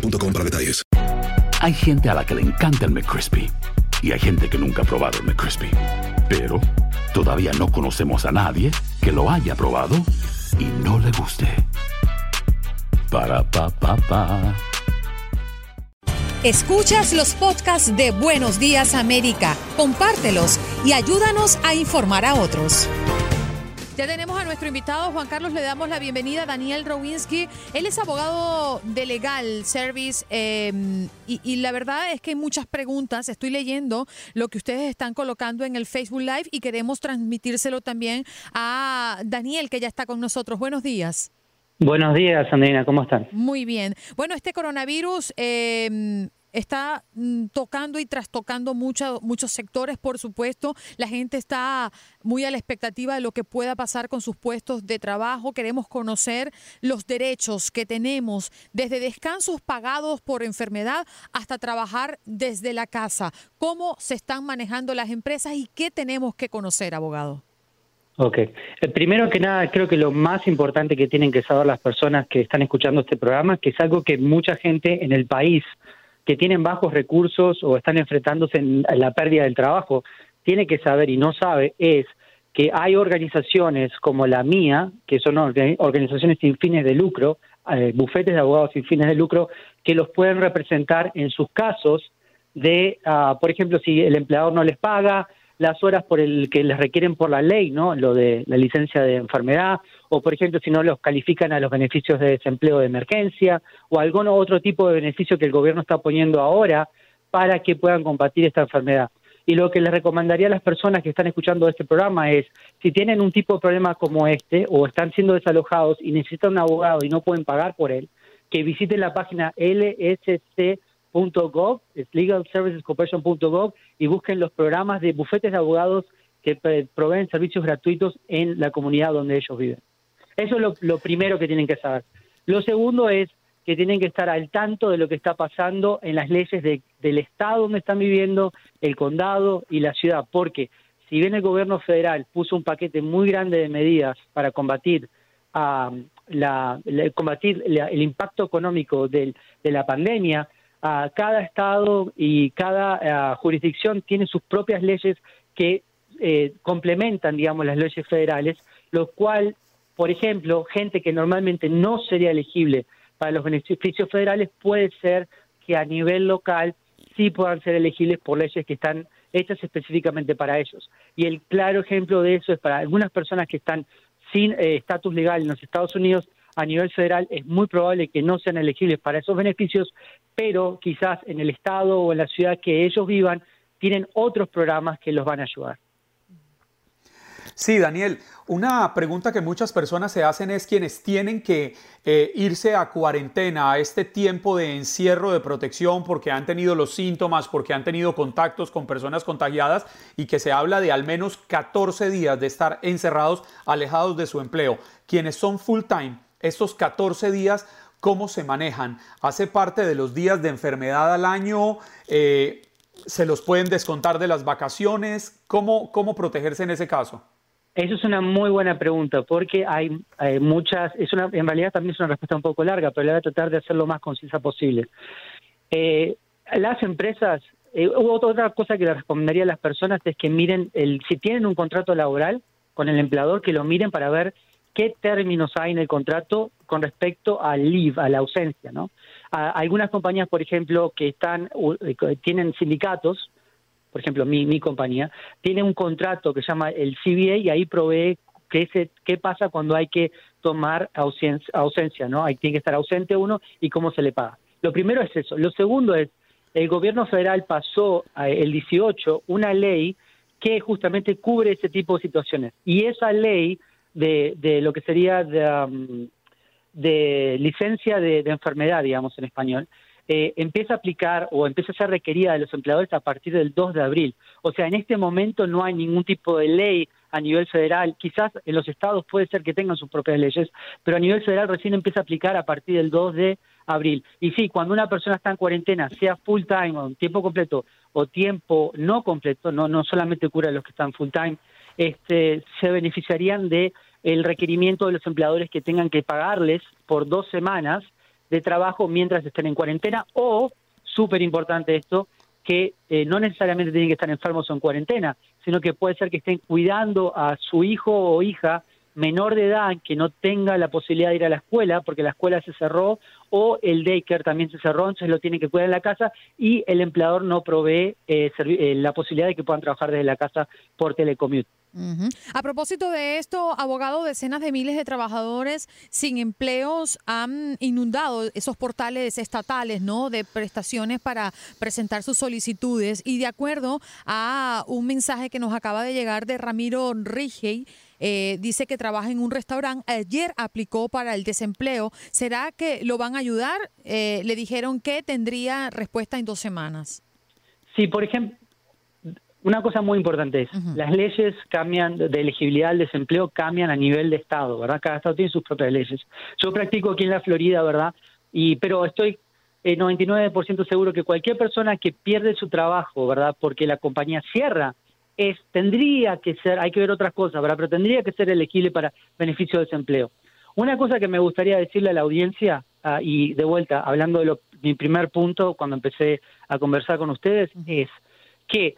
boostmobile.com para detalles. Hay gente a la que le encanta el McCrispy y hay gente que nunca ha probado el McCrispy. Pero todavía no conocemos a nadie que lo haya probado y no le guste. Para pa pa pa. Escuchas los podcasts de Buenos Días América, compártelos y ayúdanos a informar a otros. Ya tenemos a nuestro invitado, Juan Carlos, le damos la bienvenida a Daniel Rowinski. Él es abogado de Legal Service em, y, y, la verdad es que hay muchas preguntas. Estoy leyendo lo que ustedes están colocando en el Facebook Live y queremos transmitírselo también a Daniel, que ya está con nosotros. Buenos días. Buenos días, Andrina, ¿cómo están? Muy bien. Bueno, este coronavirus eh, está mm, tocando y trastocando mucho, muchos sectores, por supuesto. La gente está muy a la expectativa de lo que pueda pasar con sus puestos de trabajo. Queremos conocer los derechos que tenemos, desde descansos pagados por enfermedad hasta trabajar desde la casa. ¿Cómo se están manejando las empresas y qué tenemos que conocer, abogado? Ok. Eh, primero que nada, creo que lo más importante que tienen que saber las personas que están escuchando este programa, que es algo que mucha gente en el país que tienen bajos recursos o están enfrentándose en la pérdida del trabajo, tiene que saber y no sabe es que hay organizaciones como la mía, que son organizaciones sin fines de lucro, eh, bufetes de abogados sin fines de lucro, que los pueden representar en sus casos de, uh, por ejemplo, si el empleador no les paga, las horas por el que les requieren por la ley, ¿no? Lo de la licencia de enfermedad, o por ejemplo, si no los califican a los beneficios de desempleo de emergencia, o algún otro tipo de beneficio que el gobierno está poniendo ahora para que puedan combatir esta enfermedad. Y lo que les recomendaría a las personas que están escuchando este programa es, si tienen un tipo de problema como este, o están siendo desalojados y necesitan un abogado y no pueden pagar por él, que visiten la página LSC .gov, es legalservicescorporation.gov y busquen los programas de bufetes de abogados que proveen servicios gratuitos en la comunidad donde ellos viven. Eso es lo, primero que tienen que saber. Lo segundo es que tienen que estar al tanto de lo que está pasando en las leyes del estado donde están viviendo, el condado y la ciudad, porque si bien el gobierno federal puso un paquete muy grande de medidas para combatir a la, combatir el impacto económico de la pandemia, cada estado y cada jurisdicción tiene sus propias leyes que eh, complementan, digamos, las leyes federales, lo cual, por ejemplo, gente que normalmente no sería elegible para los beneficios federales puede ser que a nivel local sí puedan ser elegibles por leyes que están hechas específicamente para ellos. Y el claro ejemplo de eso es para algunas personas que están sin eh, estatus legal en los Estados Unidos, a nivel federal es muy probable que no sean elegibles para esos beneficios, pero quizás en el estado o en la ciudad que ellos vivan tienen otros programas que los van a ayudar. Sí, Daniel, una pregunta que muchas personas se hacen es quienes tienen que eh, irse a cuarentena, a este tiempo de encierro de protección porque han tenido los síntomas, porque han tenido contactos con personas contagiadas y que se habla de al menos 14 días de estar encerrados, alejados de su empleo. Quienes son full time, estos 14 días, ¿cómo se manejan? ¿Hace parte de los días de enfermedad al año? Eh, ¿Se los pueden descontar de las vacaciones? ¿Cómo, ¿Cómo protegerse en ese caso? Eso es una muy buena pregunta, porque hay, muchas, es una, en realidad también es una respuesta un poco larga, pero le voy a tratar de hacer lo más concisa posible. Eh, las empresas, eh, otra cosa que le recomendaría a las personas es que miren, el, si tienen un contrato laboral con el empleador, que lo miren para ver qué términos hay en el contrato con respecto al leave, a la ausencia, ¿no? algunas compañías, por ejemplo, que están eh, tienen sindicatos, por ejemplo, mi, mi compañía, tiene un contrato que se llama el CBA y ahí provee qué, se, qué pasa cuando hay que tomar ausencia, ausencia, ¿no? Ahí tiene que estar ausente uno y cómo se le paga. Lo primero es eso. Lo segundo es, el gobierno federal pasó el 18 una ley que justamente cubre ese tipo de situaciones. Y esa ley de, de lo que sería de, um, de licencia de, enfermedad, digamos en español, eh, empieza a aplicar o empieza a ser requerida de los empleadores a partir del 2 de abril. O sea, en este momento no hay ningún tipo de ley a nivel federal. Quizás en los estados puede ser que tengan sus propias leyes, pero a nivel federal recién empieza a aplicar a partir del 2 de abril. Y sí, cuando una persona está en cuarentena, sea full time o tiempo completo o tiempo no completo, no, no solamente cura a los que están full time, este, se beneficiarían de el requerimiento de los empleadores que tengan que pagarles por dos semanas de trabajo mientras estén en cuarentena o, súper importante esto, que eh, no necesariamente tienen que estar enfermos o en cuarentena, sino que puede ser que estén cuidando a su hijo o hija menor de edad que no tenga la posibilidad de ir a la escuela porque la escuela se cerró o el daycare también se cerró, entonces lo tienen que cuidar en la casa y el empleador no provee eh, eh, la posibilidad de que puedan trabajar desde la casa por telecommute. A propósito de esto, abogado, decenas de miles de trabajadores sin empleos han inundado esos portales estatales, ¿no? De prestaciones para presentar sus solicitudes. Y de acuerdo a un mensaje que nos acaba de llegar de Ramiro Rigey, eh, dice que trabaja en un restaurante. Ayer aplicó para el desempleo. ¿Será que lo van a ayudar? Eh, le dijeron que tendría respuesta en dos semanas. Sí, por ejemplo, una cosa muy importante es, las leyes cambian de elegibilidad al desempleo, cambian a nivel de estado, ¿verdad? Cada estado tiene sus propias leyes. Yo practico aquí en la Florida, ¿verdad? Y, pero estoy 99% eh, seguro que cualquier persona que pierde su trabajo, ¿verdad? Porque la compañía cierra, es, tendría que ser, hay que ver otras cosas, ¿verdad? Pero tendría que ser elegible para beneficio de desempleo. Una cosa que me gustaría decirle a la audiencia, ah, y de vuelta, hablando de mi primer punto cuando empecé a conversar con ustedes, es que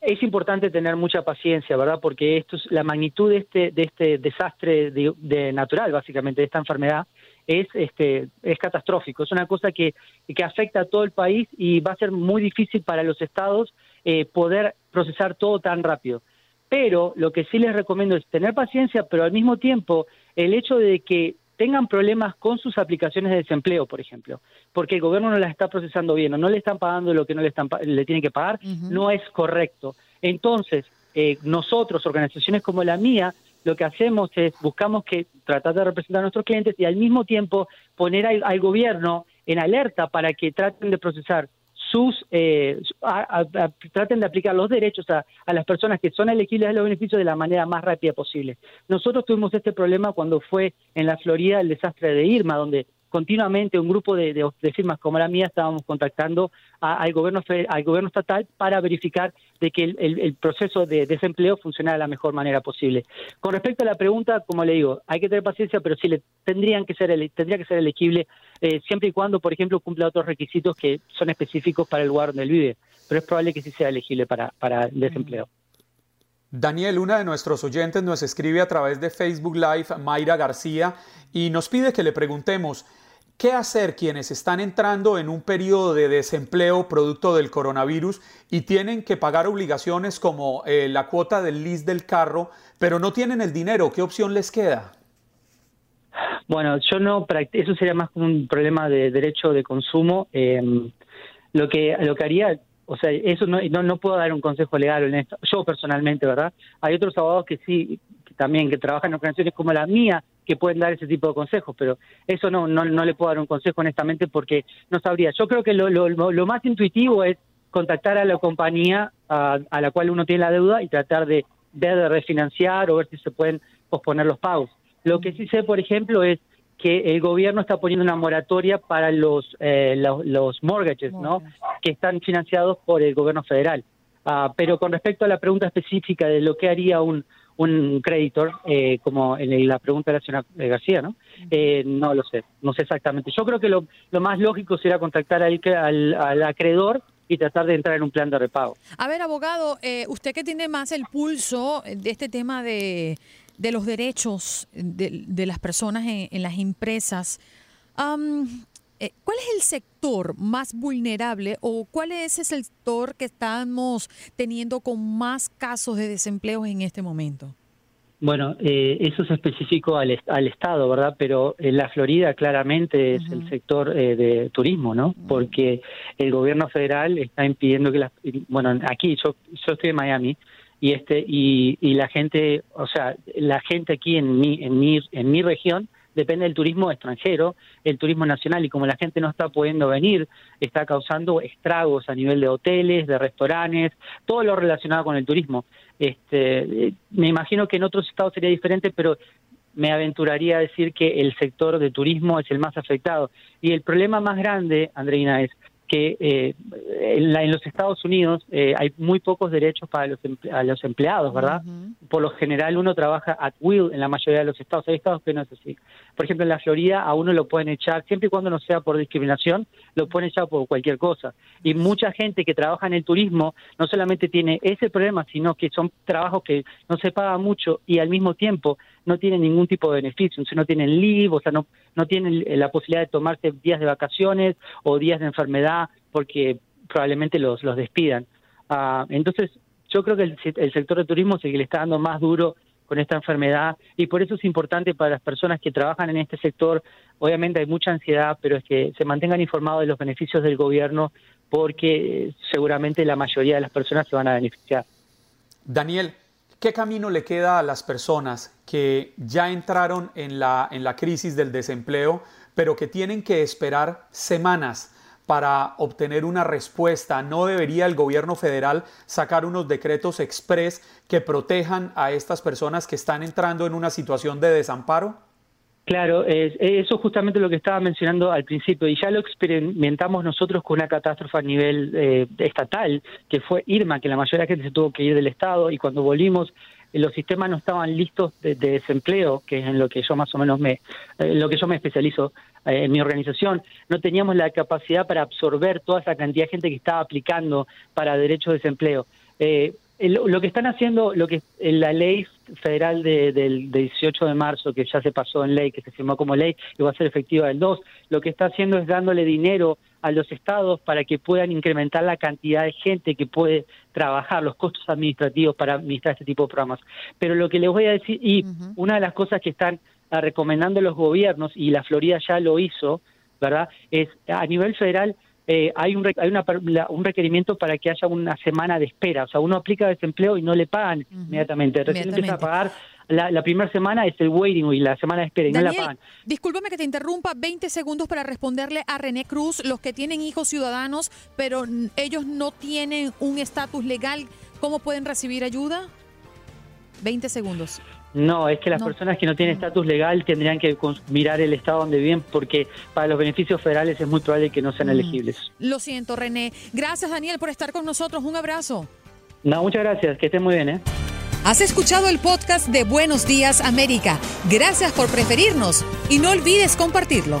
es importante tener mucha paciencia, ¿verdad? Porque esto es, la magnitud de este, de este desastre de, natural, básicamente, de esta enfermedad, es, este, es catastrófico. Es una cosa que, que afecta a todo el país y va a ser muy difícil para los estados eh, poder procesar todo tan rápido. Pero lo que sí les recomiendo es tener paciencia, pero al mismo tiempo el hecho de que tengan problemas con sus aplicaciones de desempleo, por ejemplo, porque el gobierno no las está procesando bien o no le están pagando lo que no le, están, le tienen que pagar, no es correcto. Entonces, eh, nosotros, organizaciones como la mía, lo que hacemos es buscamos que tratar de representar a nuestros clientes y al mismo tiempo poner al gobierno en alerta para que traten de procesar sus eh, traten de aplicar los derechos a, a, las personas que son elegibles a los beneficios de la manera más rápida posible. Nosotros tuvimos este problema cuando fue en la Florida el desastre de Irma, donde continuamente un grupo de, firmas como la mía estábamos contactando al gobierno al gobierno estatal para verificar de que el, proceso de desempleo funcionara de la mejor manera posible. Con respecto a la pregunta, como le digo, hay que tener paciencia, pero sí le tendrían que ser tendría que ser elegible eh, siempre y cuando, por ejemplo, cumpla otros requisitos que son específicos para el lugar donde él vive. Pero es probable que sí sea elegible para, para el desempleo. Daniel, una de nuestros oyentes nos escribe a través de Facebook Live, Mayra García, y nos pide que le preguntemos, ¿qué hacer quienes están entrando en un periodo de desempleo producto del coronavirus y tienen que pagar obligaciones como eh, la cuota del lease del carro, pero no tienen el dinero? ¿Qué opción les queda? Bueno, yo no, eso sería más como un problema de derecho de consumo. Em, lo que lo que haría o sea, eso no, no, puedo dar un consejo legal en esto, yo personalmente, ¿verdad? Hay otros abogados que sí, también que trabajan en organizaciones como la mía, que pueden dar ese tipo de consejos, pero eso no, no, no le puedo dar un consejo honestamente porque no sabría. Yo creo que lo, lo, lo más intuitivo es contactar a la compañía a, a, la cual uno tiene la deuda y tratar de ver de refinanciar o ver si se pueden posponer los pagos. Lo que sí sé, por ejemplo, es que el gobierno está poniendo una moratoria para los, eh, los, mortgages, ¿no? Que están financiados por el gobierno federal. Ah, pero con respecto a la pregunta específica de lo que haría un, un creditor, eh, como en la pregunta de la señora García, ¿no? Eh, no lo sé, no sé exactamente. Yo creo que lo, lo más lógico sería contactar al, al, al acreedor y tratar de entrar en un plan de repago. A ver, abogado, usted que tiene más el pulso de este tema de de los derechos de, las personas en, las empresas, eh, ¿cuál es el sector más vulnerable o cuál es el sector que estamos teniendo con más casos de desempleo en este momento? Bueno, eh, eso es específico al, Estado, ¿verdad? Pero en la Florida claramente es el sector eh, de turismo, ¿no? Porque el gobierno federal está impidiendo que las... Bueno, aquí yo, yo estoy en Miami y este y, y la gente, o sea, la gente aquí en mi, en mi, en mi región depende del turismo extranjero, el turismo nacional, y como la gente no está pudiendo venir, está causando estragos a nivel de hoteles, de restaurantes, todo lo relacionado con el turismo. Este, me imagino que en otros estados sería diferente, pero me aventuraría a decir que el sector de turismo es el más afectado. Y el problema más grande, Andreina, es que eh, en, los Estados Unidos eh, hay muy pocos derechos para los, a los empleados, ¿verdad? Por lo general uno trabaja at will en la mayoría de los estados. Hay estados que no es así. Por ejemplo, en la Florida a uno lo pueden echar, siempre y cuando no sea por discriminación, lo pueden echar por cualquier cosa. Y mucha gente que trabaja en el turismo no solamente tiene ese problema, sino que son trabajos que no se pagan mucho y al mismo tiempo no tienen ningún tipo de beneficio, no tienen leave, o sea, no, no tienen la posibilidad de tomarse días de vacaciones o días de enfermedad porque probablemente los, los despidan. Ah, entonces, yo creo que el, el sector de turismo es el que le está dando más duro con esta enfermedad y por eso es importante para las personas que trabajan en este sector, obviamente hay mucha ansiedad, pero es que se mantengan informados de los beneficios del gobierno porque seguramente la mayoría de las personas se van a beneficiar. Daniel, ¿Qué camino le queda a las personas que ya entraron en la, en la crisis del desempleo, pero que tienen que esperar semanas para obtener una respuesta? ¿No debería el gobierno federal sacar unos decretos express que protejan a estas personas que están entrando en una situación de desamparo? Claro, eso es justamente lo que estaba mencionando al principio y ya lo experimentamos nosotros con una catástrofe a nivel eh, estatal, que fue Irma, que la mayoría de la gente se tuvo que ir del Estado y cuando volvimos eh, los sistemas no estaban listos de, desempleo, que es en lo que yo más o menos me, eh, lo que yo me especializo en mi organización, no teníamos la capacidad para absorber toda esa cantidad de gente que estaba aplicando para derecho de desempleo. Eh, lo que están haciendo, lo que la ley federal del 18 de marzo, que ya se pasó en ley, que se firmó como ley y va a ser efectiva el 2, lo que está haciendo es dándole dinero a los estados para que puedan incrementar la cantidad de gente que puede trabajar, los costos administrativos para administrar este tipo de programas. Pero lo que les voy a decir, y una de las cosas que están ah, recomendando los gobiernos, y la Florida ya lo hizo, ¿verdad? Es a nivel federal eh, hay, un, hay una, un requerimiento para que haya una semana de espera. O sea, uno aplica desempleo y no le pagan inmediatamente. Recién empieza a pagar. La, primera semana es el waiting y la semana de espera y no la pagan. Discúlpame que te interrumpa, 20 segundos para responderle a René Cruz, los que tienen hijos ciudadanos, pero ellos no tienen un estatus legal, ¿cómo pueden recibir ayuda? 20 segundos. No, es que las personas que no tienen estatus legal tendrían que mirar el estado donde viven porque para los beneficios federales es muy probable que no sean mm. elegibles. Lo siento, René. Gracias, Daniel, por estar con nosotros. Un abrazo. No, muchas gracias. Que estén muy bien. ¿eh? Has escuchado el podcast de Buenos Días América. Gracias por preferirnos y no olvides compartirlo.